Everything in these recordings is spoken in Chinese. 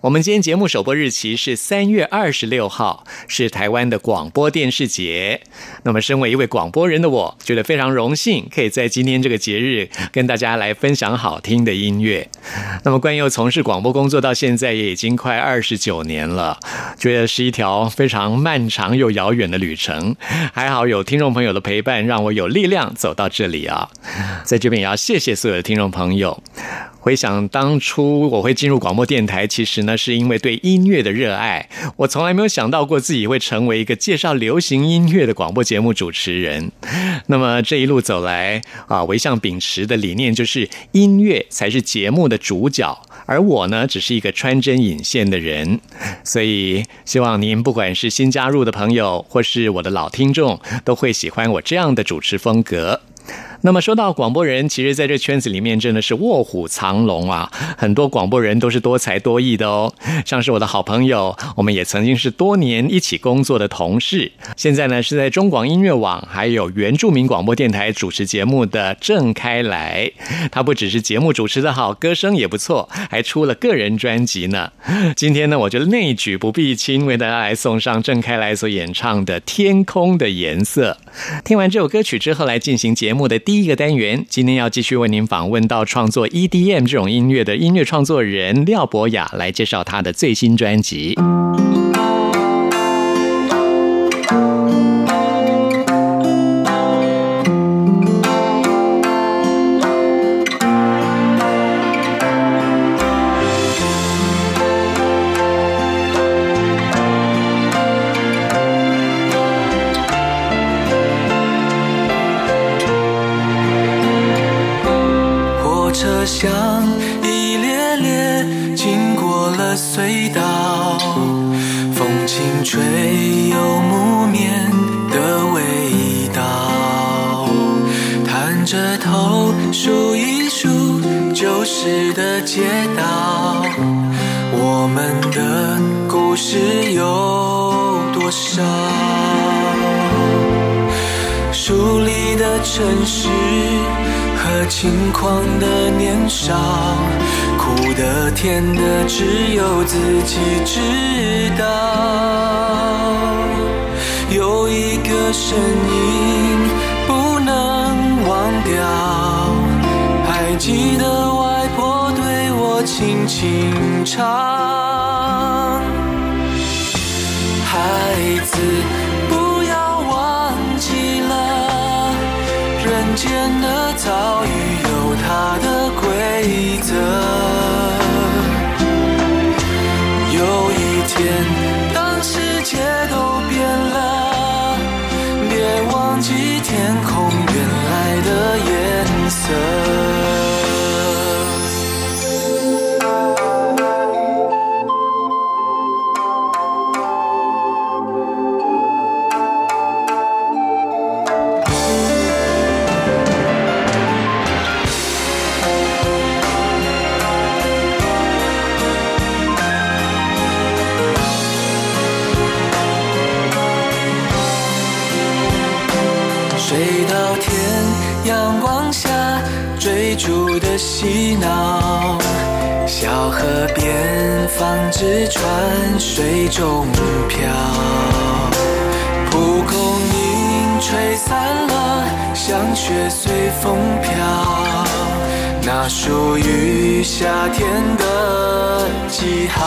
我们今天节目首播日期是三月二十六号，是台湾的广播电视节。那么，身为一位广播人的我，觉得非常荣幸，可以在今天这个节日跟大家来分享好听的音乐。那么，关佑从事广播工作到现在也已经快二十九年了，觉得是一条非常漫长又遥远的旅程。还好有听众朋友的陪伴，让我有力量走到这里啊！在这边也要谢谢所有的听众朋友。回想当初我会进入广播电台，其其实呢是因为对音乐的热爱。我从来没有想到过自己会成为一个介绍流行音乐的广播节目主持人。那么这一路走来啊，我一向秉持的理念就是音乐才是节目的主角，而我呢只是一个穿针引线的人。所以希望您不管是新加入的朋友，或是我的老听众，都会喜欢我这样的主持风格。那么说到广播人，其实在这圈子里面真的是卧虎藏龙啊！很多广播人都是多才多艺的哦，像是我的好朋友，我们也曾经是多年一起工作的同事。现在呢是在中广音乐网还有原住民广播电台主持节目的郑开来，他不只是节目主持的好，歌声也不错，还出了个人专辑呢。今天呢，我觉得内举不避亲，为大家来送上郑开来所演唱的《天空的颜色》。听完这首歌曲之后，来进行节目的。第一个单元，今天要继续为您访问到创作 EDM 这种音乐的音乐创作人廖博雅，来介绍他的最新专辑。车厢一列列经过了隧道，风轻吹，有木棉的味道，探着头数一数旧时的街道，我们的故事有多少，疏离的城市。轻狂的年少，苦的甜的，只有自己知道。有一个声音不能忘掉，还记得外婆对我轻轻唱，孩子。颜雪随风飘。那属于夏天的记号。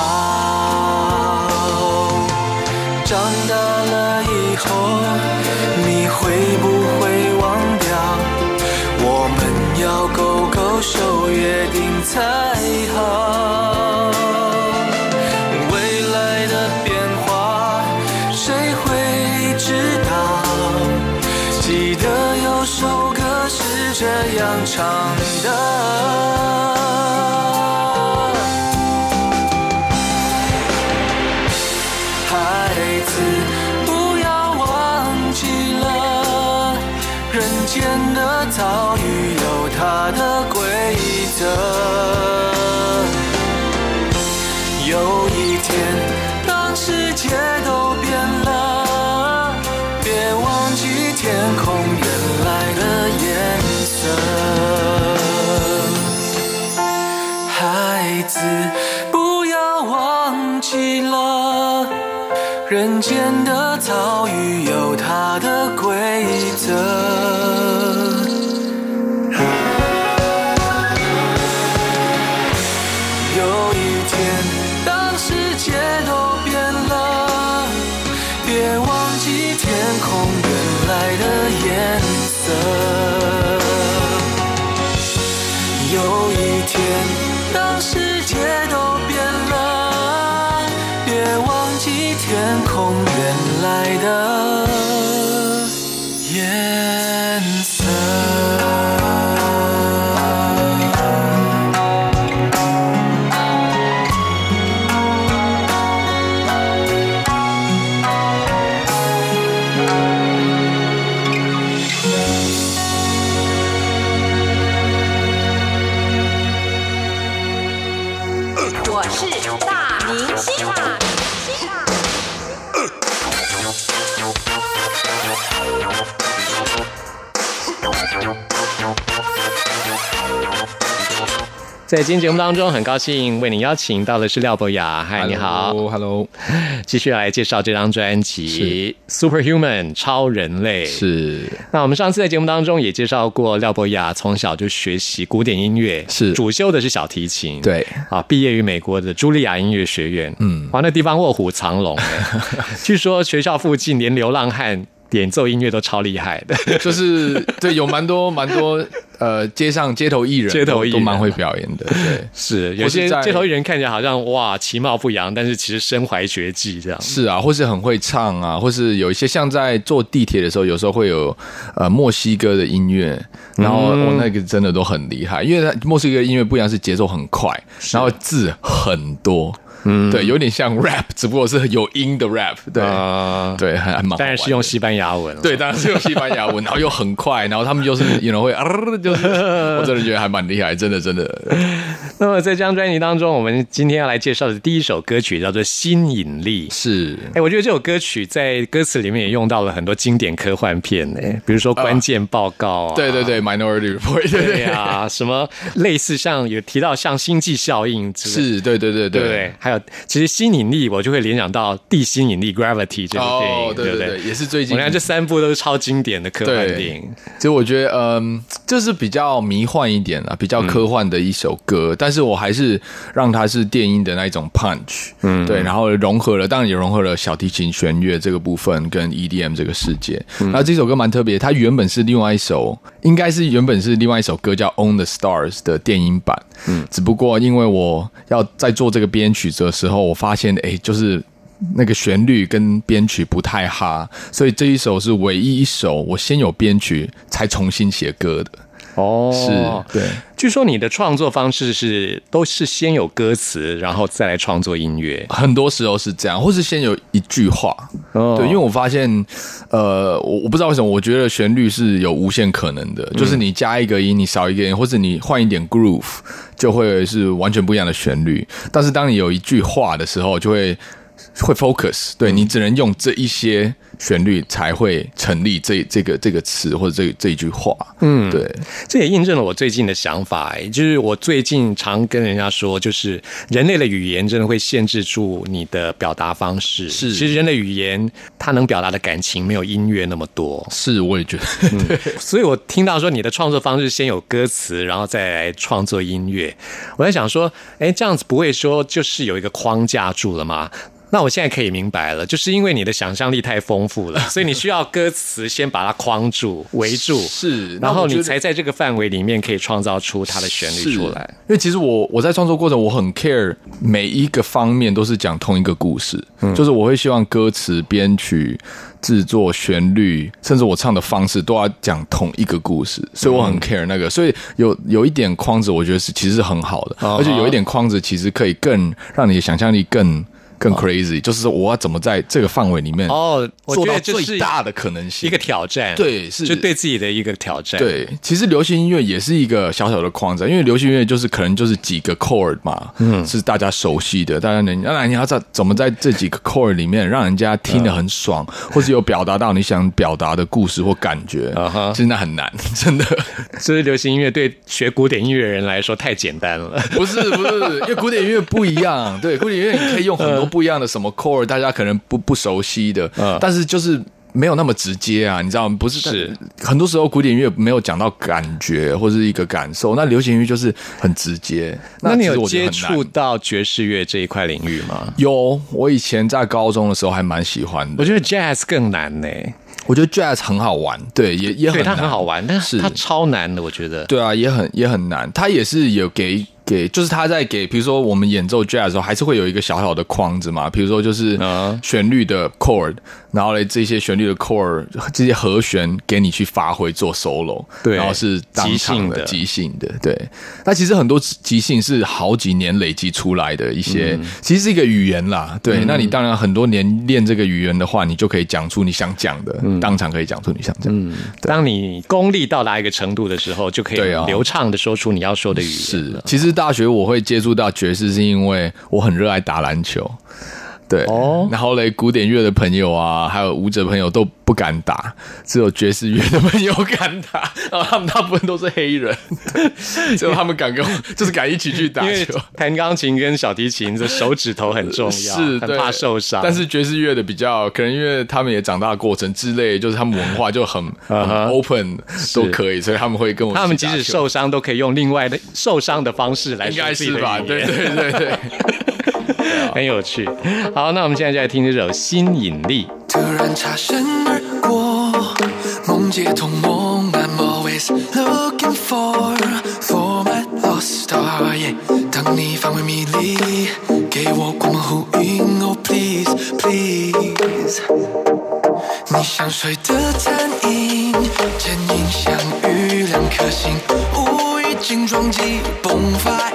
长大了以后，你会不会忘掉？我们要勾勾手。约定。才唱的。孩子，不要忘记了，人间的遭遇有它的规则。有一天，当世界都间的遭遇有它的规则。在今天节目当中，很高兴为您邀请到的是廖博雅。嗨，你好，，Hello，继续来介绍这张专辑《Superhuman》超人类。是。那我们上次在节目当中也介绍过，廖博雅从小就学习古典音乐，是。主修的是小提琴，对。啊，毕业于美国的茱莉亚音乐学院，嗯，哇，那地方卧虎藏龙，哎 据说学校附近连流浪汉演奏音乐都超厉害的，就是对，有蛮多蛮多呃，街上街头艺人都，街头艺人都蛮会表演的，对。是有些街头艺人看起来好像哇其貌不扬，但是其实身怀绝技这样。是啊，或是很会唱啊，或是有一些像在坐地铁的时候，有时候会有呃墨西哥的音乐，然后我、嗯那个真的都很厉害，因为它墨西哥音乐不一样，是节奏很快，然后字很多，嗯，对，有点像 rap，只不过是有音的 rap，对，啊，对，还还蛮好玩的，当然是用西班牙文，对，当然是用西班牙文，然后又很快，然后他们就是 有人会啊，就是我真的觉得还蛮厉害，真的真的。那么在这张专辑当中，我们今天要来介绍的第一首歌曲叫做《新引力》。是。哎，我觉得这首歌曲在歌词里面也用到了很多经典科幻片呢，比如说《关键报告》啊，对对对，Minority Report，对对呀、什么类似像有提到像星际效应之类的。是，对对对对。对？还有，其实吸引力我就会联想到《地心引力》（Gravity） 这部电影，哦，对不对？对，也是最近。我看这三部都是超经典的科幻电影。其实我觉得，嗯，这是比较迷幻一点啦，比较科幻的一首歌，但是我还是让它是电音的那一种 punch，嗯，对，然后融合了，当然也融合了小提琴弦乐这个部分跟 EDM 这个世界。然后这首歌蛮特别，它原本是另外一首，应该是原本是另外一首歌叫《On the Stars》的电音版，嗯，只不过因为我要在做这个编曲的时候，我发现，哎，就是。那个旋律跟编曲不太哈，所以这一首是唯一一首我先有编曲才重新写歌的。哦，是，对，据说你的创作方式是都是先有歌词，然后再来创作音乐。很多时候是这样，或是先有一句话。哦对，因为我发现，呃，我我不知道为什么，我觉得旋律是有无限可能的，就是你加一个音，你少一个音，或者你换一点 groove，就会是完全不一样的旋律。但是当你有一句话的时候，就会会 focus，对你只能用这一些旋律才会成立这这个这个词或者这这一句话。嗯，对，这也印证了我最近的想法，哎，就是我最近常跟人家说，就是人类的语言真的会限制住你的表达方式。是。其实人类语言它能表达的感情没有音乐那么多，是，我也觉得，所以我听到说你的创作方式先有歌词，然后再来创作音乐，我在想说，哎，这样子不会说就是有一个框架住了吗？那我现在可以明白了，就是因为你的想象力太丰富了，所以你需要歌词先把它框住、围住，是然后你才在这个范围里面可以创造出它的旋律出来。因为其实我我在创作过程，我很 care 每一个方面都是讲同一个故事，嗯。就是我会希望歌词、编曲、制作、旋律，甚至我唱的方式都要讲同一个故事，所以我嗯。很 care 那个，所以有有一点框子，我觉得是其实是很好的，哦而且有一点框子其实可以更让你的想象力更。更 crazy，就是说我要怎么在这个范围里面哦做最大的可能性，一个挑战，对是。就对自己的一个挑战。，对，其实流行音乐也是一个小小的框架，因为流行音乐就是可能就是几个 chord 嘛，嗯，是大家熟悉的，大家能，那你要在怎么在这几个 chord 里面让人家听得很爽，或是有表达到你想表达的故事或感觉 啊哈。其实那很难，真的。所以流行音乐对学古典音乐人来说太简单了。不是不是，因为古典音乐不一样，对，古典音乐你可以用很多不一样的什么 chord，大家可能不不熟悉的，嗯但是就是。没有那么直接啊，你知道吗？不是是很多时候古典音乐没有讲到感觉或是一个感受，那流行音乐就是很直接。那你有接触到爵士乐这一块领域吗？有，我以前在高中的时候还蛮喜欢的。我觉得 jazz 更难呢、我觉得 jazz 很好玩，对，也也它很好玩，但是是它超难的，我觉得。对啊，也很也很难。它也是有给给，就是他在给，比如说我们演奏 jazz 的时候，还是会有一个小小的框子嘛。比如说就是嗯旋律的 chord，然后嘞这些旋律的 chord 这些和弦给你去发挥做 solo，对然后是即兴的即兴的，对。那其实很多即兴是好几年累积出来的一些，嗯其实是一个语言啦。对，那你当然很多年练这个语言的话，你就可以讲出你想讲的，嗯当场可以讲出你想讲。嗯，当你功力到达一个程度的时候，就可以流畅的说出你要说的语言是。，其实大学我会接触到爵士，是因为我很热爱打篮球。对，哦然后嘞，古典乐的朋友啊，还有舞者朋友都不敢打，只有爵士乐的朋友敢打，然后他们大部分都是黑人，只有他们敢跟我，就是敢一起去打球。弹钢琴跟小提琴的手指头很重要，是，很对怕受伤。但是爵士乐的比较，可能因为他们也长大的过程之类，就是他们文化就很很 open 都可以，所以他们会跟我他们即使受伤，都可以用另外的受伤的方式来应该是吧？对对对对。很有趣。好，那我们现在就来听这首《新引力》。突然擦身而过，梦接同梦，I'm always looking for for my lost star。Yeah，当你范围迷离，给我光芒呼应，Oh please please。你像水的残影，剪影相遇，两颗心无意间撞击，迸发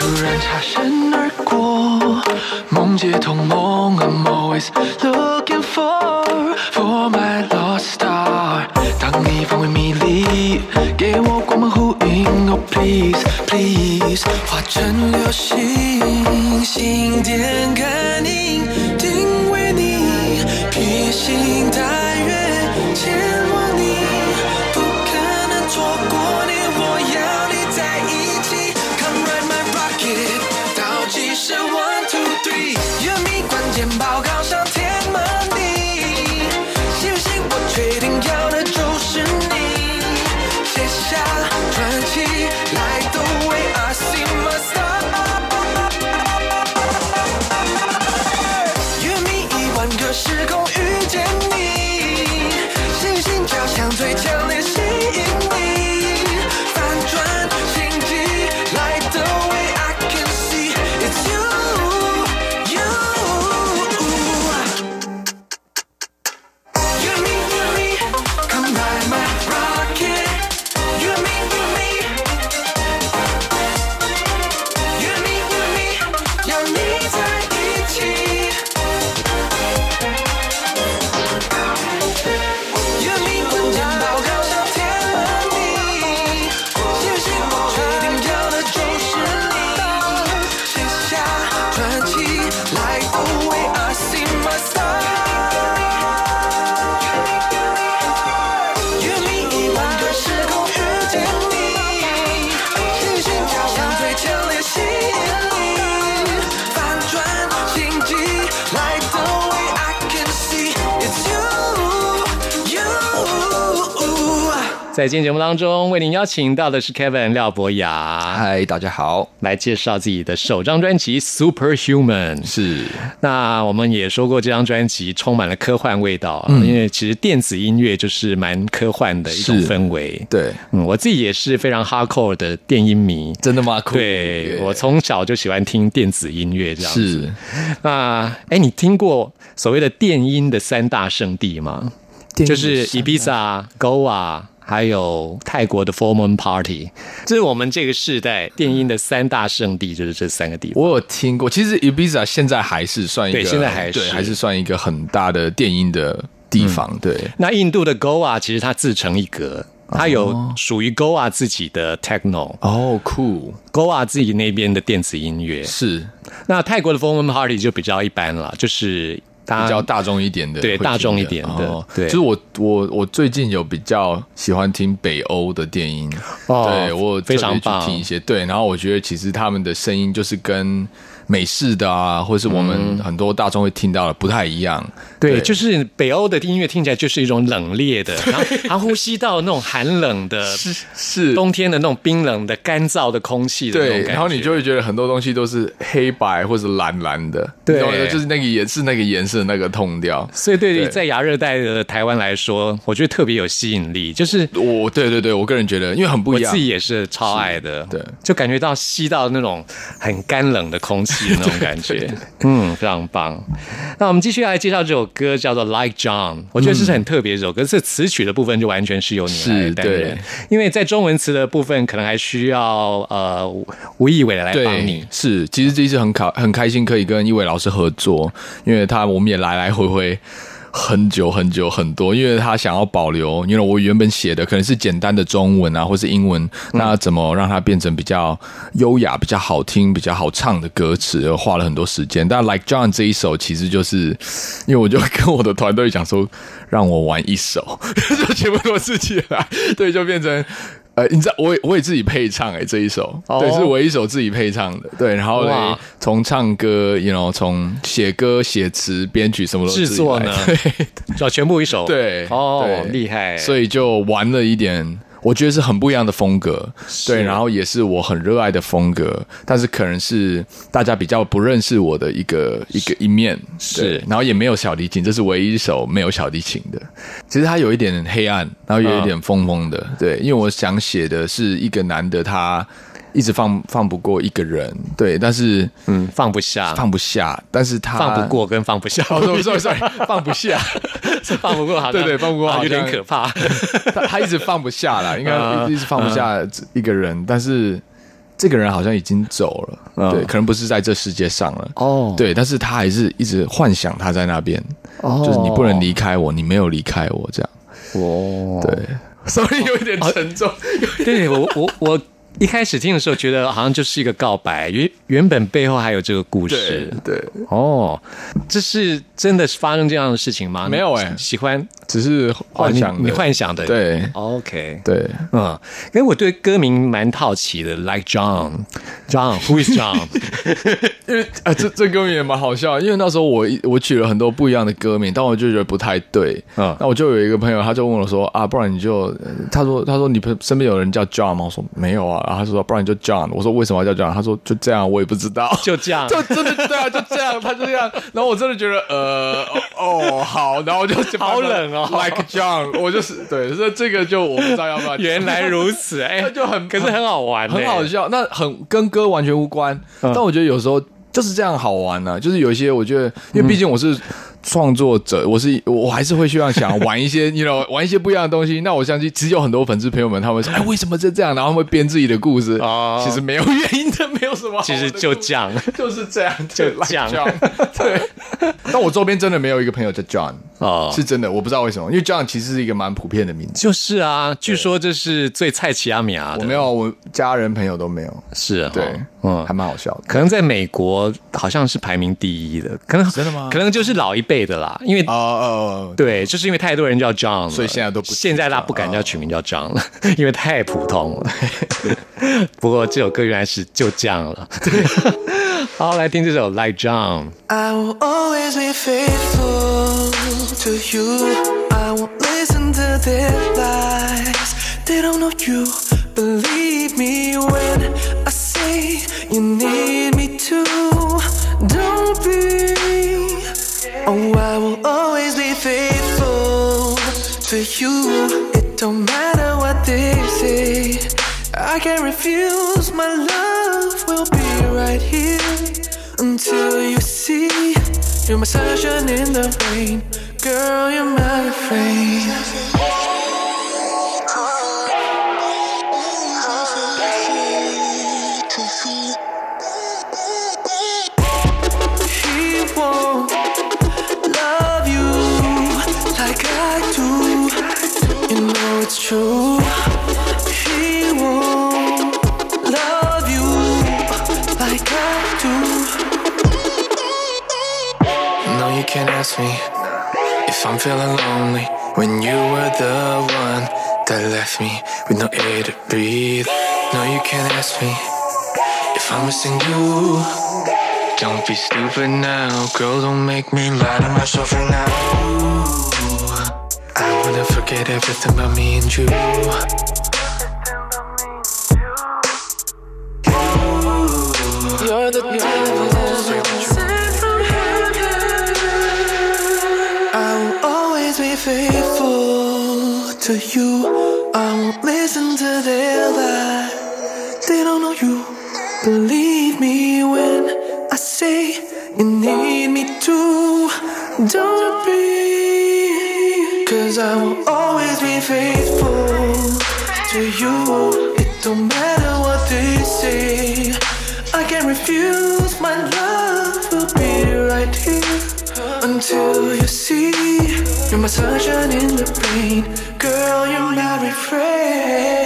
突然擦身而过，梦接通梦，I'm always looking for for my lost star。当你范围迷离，给我光芒呼应，Oh please please，化成流星，心电感应在今天节目当中，为您邀请到的是 Kevin 廖博雅，嗨，大家好，来介绍自己的首张专辑《Super Human》。是那我们也说过，这张专辑充满了科幻味道啊，因为其实电子音乐就是蛮科幻的一种氛围。对，嗯，我自己也是非常 hardcore 的电音迷。真的吗？酷对我从小就喜欢听电子音乐这样子。是那哎，你听过所谓的电音的三大圣地吗？就是 Ibiza、Goa，还有泰国的 Moon Party，这是我们这个世代电音的三大圣地，就是这三个地方。我有听过，其实 Ibiza 现在还是算一个，对现在还是。对，还是算一个很大的电音的地方。对，那印度的 Goa 其实它自成一格，它有属于 Goa 自己的 Techno，Goa、哦，酷，自己那边的电子音乐。是。那泰国的 Moon Party 就比较一般了，就是大家比较大众一点的，对大众一点的哦。对。就是我我我最近有比较喜欢听北欧的电音，哦对我有非常棒。听一些对，然后我觉得其实他们的声音就是跟美式的啊，或是我们很多大众会听到的不太一样，对，就是北欧的音乐听起来就是一种冷冽的，然后然后呼吸到那种寒冷的是是冬天的那种冰冷的干燥的空气的那种对，感觉，然后你就会觉得很多东西都是黑白或者蓝蓝的，对就是那个颜是那个颜色那个痛调。所以对于在亚热带的台湾来说，我觉得特别有吸引力，就是。我对对对，我个人觉得，因为很不一样我自。己也是超爱的，对就感觉到吸到那种很干冷的空气的那种感觉，嗯，非常棒。那我们继续来介绍这首歌，叫做《Like John》，我觉得这是很特别的一首歌，这词曲的部分就完全是由你来是担任。对，因为在中文词的部分可能还需要呃吴义伟来帮你，，是，其实这一次很考很开心可以跟一伟老师合作，因为他我们也来来回回很久很久很多，因为他想要保留，因为我原本写的可能是简单的中文啊，或是英文，那怎么让它变成比较优雅、比较好听、比较好唱的歌词，花了很多时间。但 Like John 这一首其实就是，因为我就跟我的团队讲说，让我玩一首，就全部都自己来，对，就变成。呃，你知道，我也我也自己配唱哎、这一首，哦对，是我一首自己配唱的，对，然后呢，从唱歌，you know，从写歌、写词、编曲什么都制作呢？对。就要全部一首，对，哦，厉害，所以就玩了一点，我觉得是很不一样的风格，对，然后也是我很热爱的风格，但是可能是大家比较不认识我的一个一个一面，是。对然后也没有小提琴，这是唯一一首没有小提琴的。其实它有一点黑暗，然后有一点疯疯的，对，因为我想写的是一个男的他。一直放放不过一个人，对，但是嗯，放不下，放不下，但是他放不过跟放不下，哦，sorry sorry 放不下，是放不过，好像对对放不过啊有点可怕。他他一直放不下啦，应该啊 一直放不下一个人，但是这个人好像已经走了，嗯对，可能不是在这世界上了。哦对，但是他还是一直幻想他在那边，哦就是你不能离开我，你没有离开我，这样。哦，对，所以有一点沉重。对我我我一开始听的时候觉得好像就是一个告白，原原本背后还有这个故事。对，哦，这是真的是发生这样的事情吗？没有欸喜欢只是幻想哦你你幻想的。对，OK，对，嗯，因为我对歌名蛮好奇的，Like John，John，Who is John？因为啊，这这歌名也蛮好笑，因为那时候我我取了很多不一样的歌名，但我就觉得不太对。嗯那我就有一个朋友，他就问我说啊，不然你就，呃他说他说你朋身边有人叫 John 吗？我说没有啊，然后他说不然你就 John。我说为什么要叫 John？他说就这样，我也不知道，就这样就真的对啊，就这样，他就这样。然后我真的觉得呃哦哦好，然后我就就好冷哦，Like John，我就是对，所以这个就我不知道要不要。原来如此，哎，就很可是很好玩，很好。笑，那很跟歌完全无关。嗯但我觉得有时候就是这样好玩呢、就是有一些我觉得，因为毕竟我是创作者，我是我还是会希望想玩一些，你 know 玩一些不一样的东西。那我相信，其实有很多粉丝朋友们，他们说，哎，为什么这这样？然后他们会编自己的故事。哦其实没有原因的，没有什么好的故事。其实就这样，就是这样，就对这样 John 对，但我周边真的没有一个朋友叫 John，啊是真的，我不知道为什么，因为 John 其实是一个蛮普遍的名字。就是啊，据说这是最菜奇阿米亚的，我没有，我家人朋友都没有。是啊，对，嗯还，蛮好笑的。可能在美国好像是排名第一的，可能真的吗可能就是老一辈的啦，因为哦哦，对，就是因为太多人叫 John 了所以现在都不现在大家不敢叫取名叫 John 了，因为太普通了。不过这首歌原来是就这样了。好，来听这首《Like John》。I will always be faithful to you. I won't listen to their lies. they don't know you. Believe me when I say you need me to. You. It don't matter what they say. I can't refuse. My love will be right here until you see. You're my sunshine in the rain. Girl, you're my refrain. Feeling lonely when you were the one that left me with no air to breathe. No, you can't ask me if I'm missing you. Don't be stupid now, girl. Don't make me lie to myself right now. I wanna forget everything about me and you. To you. I won't listen to their lies. They don't know you. Believe me when I say you need me to. Don't be. Cause I will always be faithful to you. It don't matter what they say. I can't refuse. My love will be right here until you see. You're my sunshine in the rain. Girl, you're my refrain.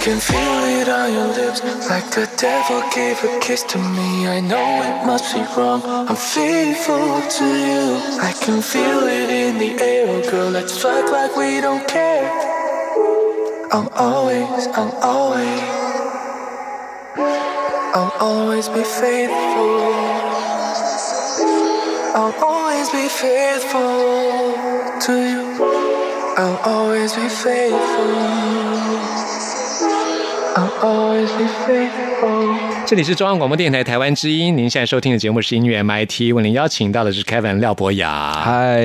Can feel it on your lips, like the devil gave a kiss to me. I know it must be wrong. I'm faithful to you. I can feel it in the air, girl. Let's fuck like we don't care. I'll always, I'll always, I'll always be faithful. I'll always be faithful to you. I'll always be faithful. Always be faithful. 这里是中央广播电台台湾之音，您现在收听的节目是音乐 MIT，为您邀请到的是 Kevin 廖博雅。嗨，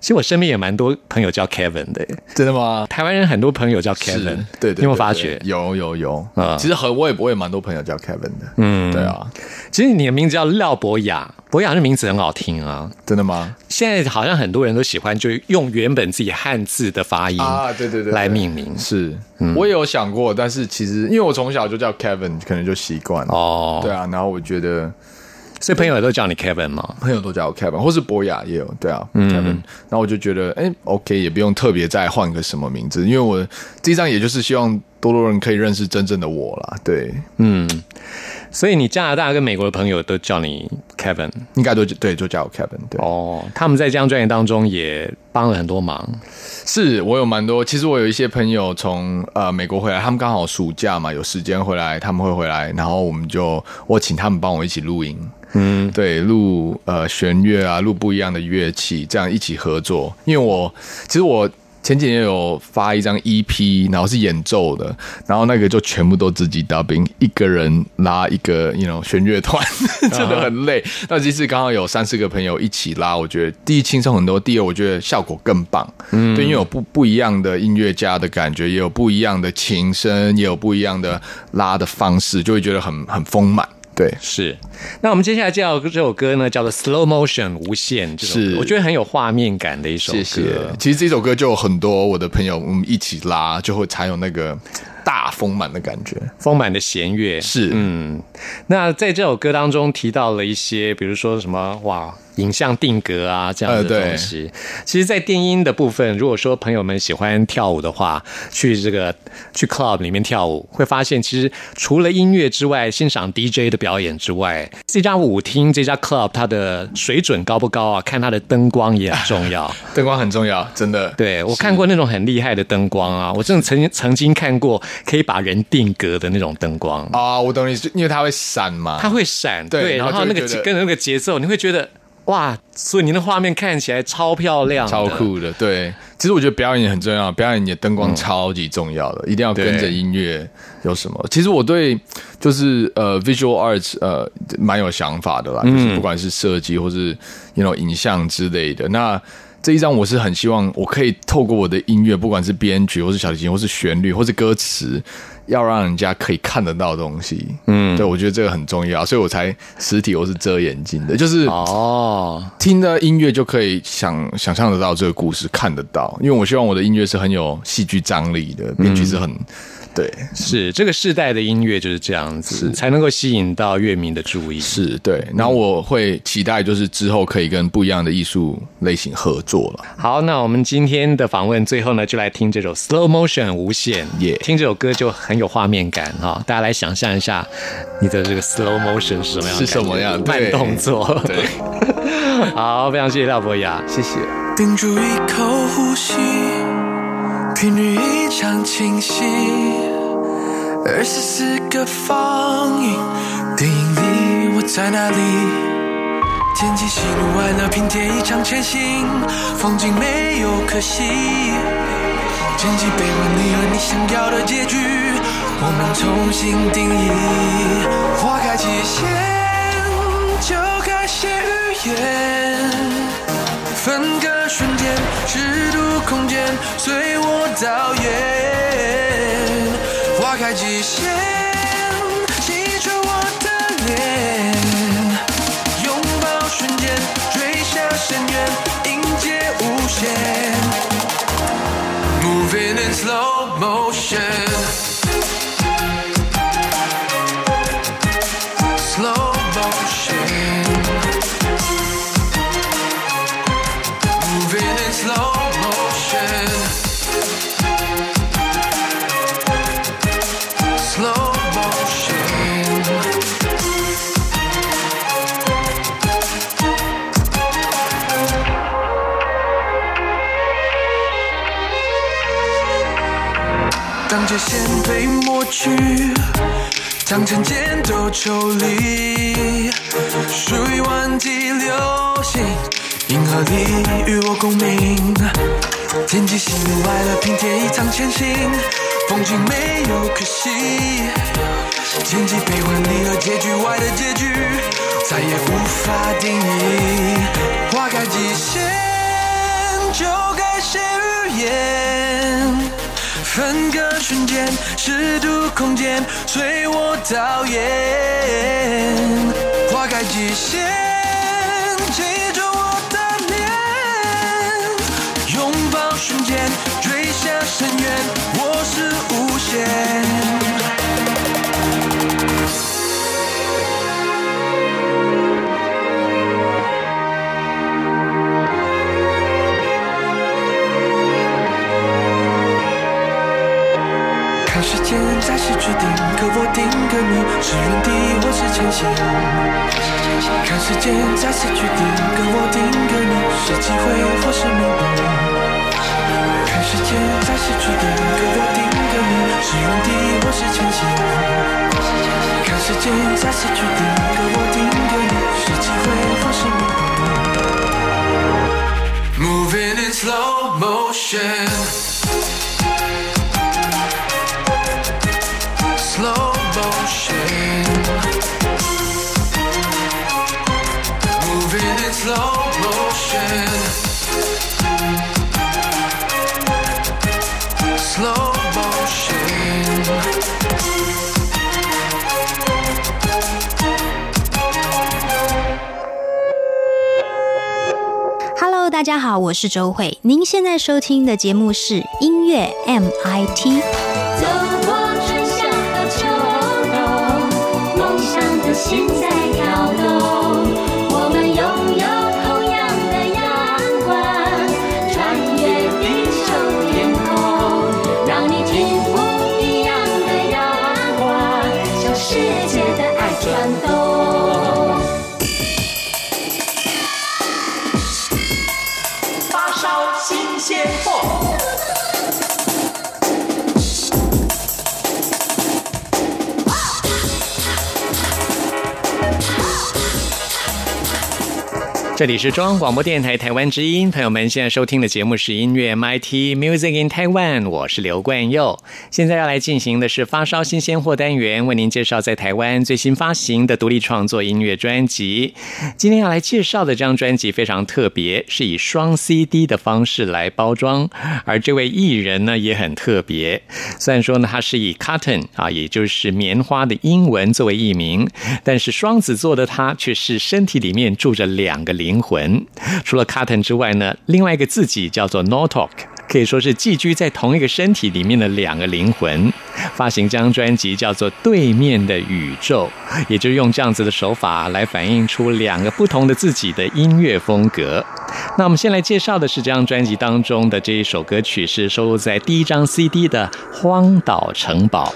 其实我身边也蛮多朋友叫 Kevin 的，真的吗？台湾人很多朋友叫 Kevin，对对，你有没有发觉？有有有。啊其实很我也我也蛮多朋友叫 Kevin 的，嗯，对啊，其实你的名字叫廖博雅，博雅这名字很好听啊。真的吗？现在好像很多人都喜欢就用原本自己汉字的发音啊，对对对，对。来命名。是，我也有想过，但是其实因为我从小就叫 Kevin，可能就习惯了。哦。对啊，然后我觉得所以朋友也都叫你 Kevin 嘛？朋友都叫我 Kevin，或是博雅也有，对啊、k e v i n 然后我就觉得，哎，OK，也不用特别再换个什么名字，因为我这一张也就是希望多多人可以认识真正的我啦。对，所以你加拿大跟美国的朋友都叫你 Kevin 应该都对，就叫我 Kevin。对，哦，他们在这张专业当中也帮了很多忙。是我有蛮多，其实我有一些朋友从呃美国回来，他们刚好暑假嘛，有时间回来，他们会回来，然后我们就我请他们帮我一起录音，嗯，对，录呃弦乐啊，录不一样的乐器，这样一起合作。因为我其实我前几年有发一张 EP，然后是演奏的，然后那个就全部都自己 dubbing，一个人拉一个，you know 弦乐团，真的很累。那这次刚好有三四个朋友一起拉，我觉得第一轻松很多，第二我觉得效果更棒。嗯，对，因为有不不一样的音乐家的感觉，也有不一样的琴声，也有不一样的拉的方式，就会觉得很很丰满。对，是，那我们接下来介绍这首歌呢，叫做《Slow Motion 无限》，这首我觉得很有画面感的一首歌。谢谢。其实这首歌就有很多我的朋友，我们一起拉，就会才有那个大丰满的感觉。丰满的弦乐是嗯，那在这首歌当中提到了一些，比如说什么哇。影像定格啊，这样的东西。其实，在电音的部分，如果说朋友们喜欢跳舞的话，去这个去 club 里面跳舞，会发现其实除了音乐之外，欣赏 DJ 的表演之外，这家舞厅、这家 club 它的水准高不高啊？看它的灯光也很重要。灯光很重要，真的。对我看过那种很厉害的灯光啊，我真的曾经曾经看过可以把人定格的那种灯光。啊，我懂你，因为它会闪嘛。它会闪，对然然后那个跟着那个节奏，你会觉得哇，所以您的画面看起来超漂亮，超酷的，对。其实我觉得表演也很重要，表演你的灯光超级重要的，一定要跟着音乐有什么。其实我对就是呃 visual arts 呃蛮有想法的啦，就是不管是设计或是 you know 影像之类的。那这一张我是很希望我可以透过我的音乐，不管是编曲或是小提琴或是旋律或是歌词，要让人家可以看得到的东西。嗯，对我觉得这个很重要，所以我才实体我是遮眼睛的，就是哦，听的音乐就可以想想象得到这个故事，看得到。因为我希望我的音乐是很有戏剧张力的，编曲是很、对，是这个世代的音乐就是这样子，才能够吸引到乐迷的注意。是对。然后我会期待就是之后可以跟不一样的艺术类型合作了。好，那我们今天的访问最后呢，就来听这首 Slow Motion 无限，耶听这首歌就很有画面感哈、大家来想象一下，你的这个 Slow Motion 是什么样？是什么样对慢动作。对，好，非常谢谢廖博雅。谢谢。屏住一口呼吸，频率异常清晰。二十四个放映，电影里我在哪里？天气喜怒哀乐拼贴一场前行，风景没有可惜。剪辑悲欢离合，你想要的结局，我们重新定义。花开极限，就该写语言。分割瞬间，尺度空间，随我导演。花开极限，记住我的脸。拥抱瞬间，坠下深渊，迎接无限。Moving in slow motion. 当成箭都抽离，属于万体流星，银河里与我共鸣。天际喜怒哀乐拼贴一场前行，风景没有可惜。前期悲欢离合，结局外的结局，再也无法定义。花开极限，就该写语言。分个瞬间，尺度空间，随我导演。花开极限，记住我的脸。拥抱瞬间，坠下深渊，我是无限。是原地或是前行。看时间再次决定，可我定格你是机会或是命运。看时间再次决定，可我定格你是原地或是前行。看时间再次决定，可我定格你是机会或是命运。Moving in slow motion. 大家好，我是周慧。您现在收听的节目是音乐 MIT。这里是中央广播电台台湾之音，朋友们现在收听的节目是音乐 MIT Music in Taiwan，我是刘冠佑。现在要来进行的是发烧新鲜货单元，为您介绍在台湾最新发行的独立创作音乐专辑。今天要来介绍的这张专辑非常特别，是以双 CD 的方式来包装，而这位艺人呢也很特别。虽然说呢他是以 cotton 啊，也就是棉花的英文作为艺名，但是双子座的他却是身体里面住着两个灵魂。除了 cotton 之外呢，另外一个自己叫做 Notok。可以说是寄居在同一个身体里面的两个灵魂，发行这张专辑叫做《对面的宇宙》，也就用这样子的手法来反映出两个不同的自己的音乐风格。那我们先来介绍的是这张专辑当中的这一首歌曲，是收录在第一张 CD 的《荒岛城堡》。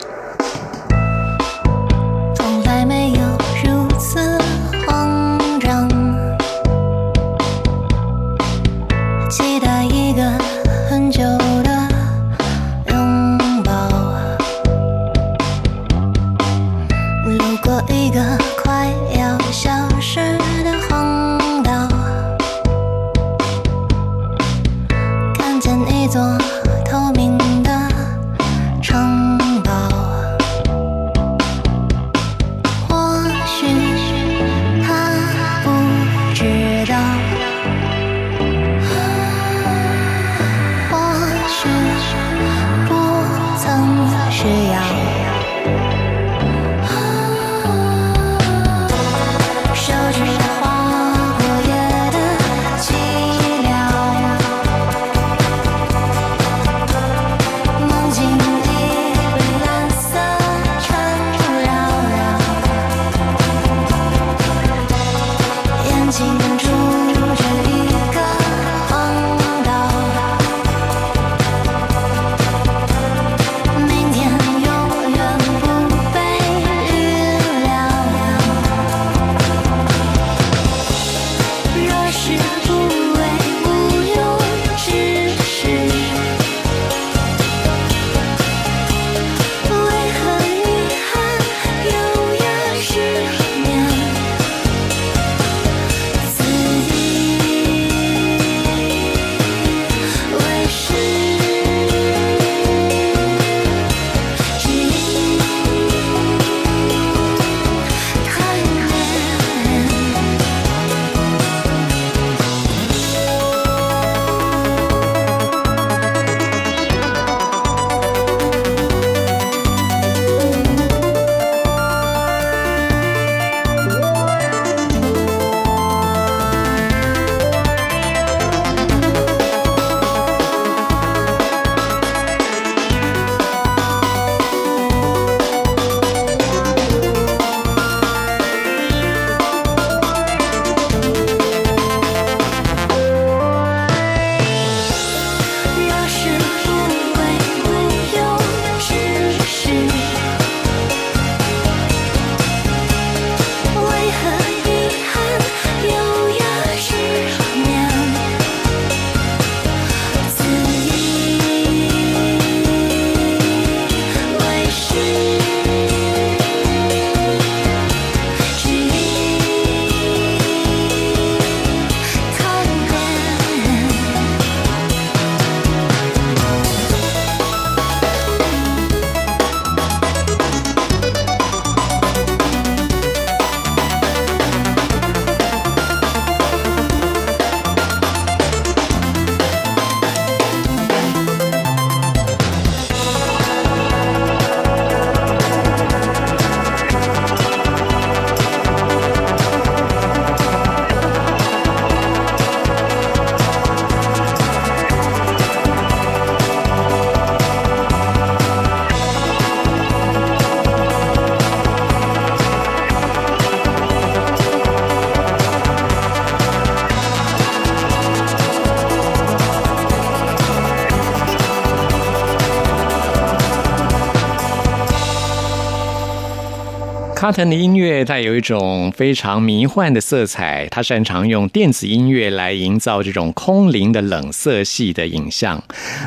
卡腾的音乐带有一种非常迷幻的色彩，他擅长用电子音乐来营造这种空灵的冷色系的影像。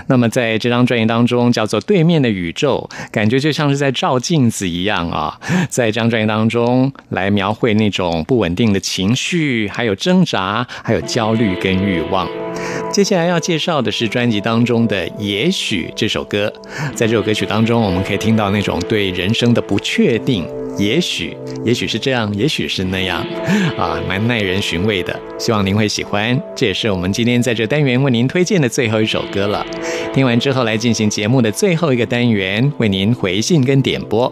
那么在这张专辑当中，叫做《对面的宇宙》，感觉就像是在照镜子一样啊，在这张专辑当中来描绘那种不稳定的情绪，还有挣扎，还有焦虑跟欲望。接下来要介绍的是专辑当中的《也许》这首歌，在这首歌曲当中，我们可以听到那种对人生的不确定。也许，也许是这样，也许是那样，啊，蛮耐人寻味的。希望您会喜欢，这也是我们今天在这单元为您推荐的最后一首歌了。听完之后，来进行节目的最后一个单元，为您回信跟点播。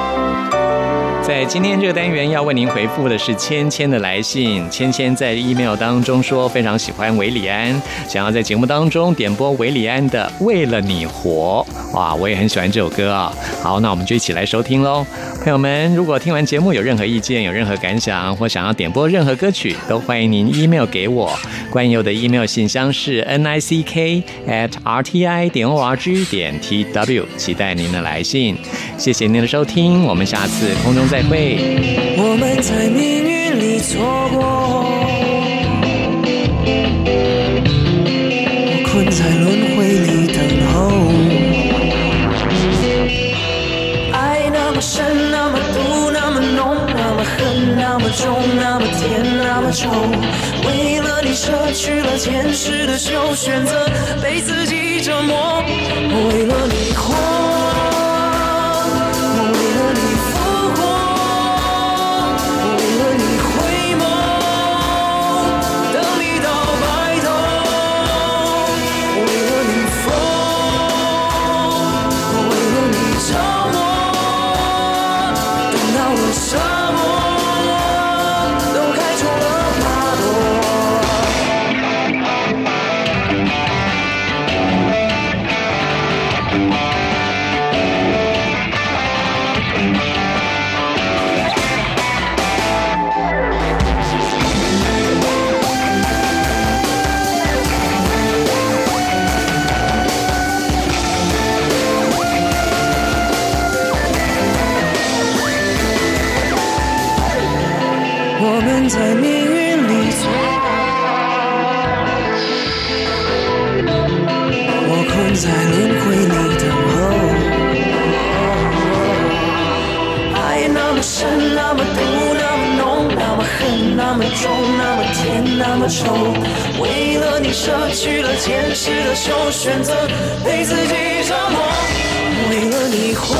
在今天这个单元要为您回复的是芊芊的来信。芊芊在 email 当中说非常喜欢韦礼安，想要在节目当中点播韦礼安的《为了你活》。哇，我也很喜欢这首歌啊。好，那我们就一起来收听喽。朋友们，如果听完节目有任何意见、有任何感想，或想要点播任何歌曲，都欢迎您 email 给我。关佑的 email 信箱是 n i c k at r t i 点 o r g 点 t w，期待您的来信。谢谢您的收听，我们下次空中再会。我们在命运里错过，困在轮回里等候。爱那么深，那么毒，那么浓，那么恨，那么重，那么甜，那么臭。为了你舍去了前世的旧，选择被自己折磨。为了你活，那么丑。为了你舍去了前世的修，选择被自己折磨。为了你活，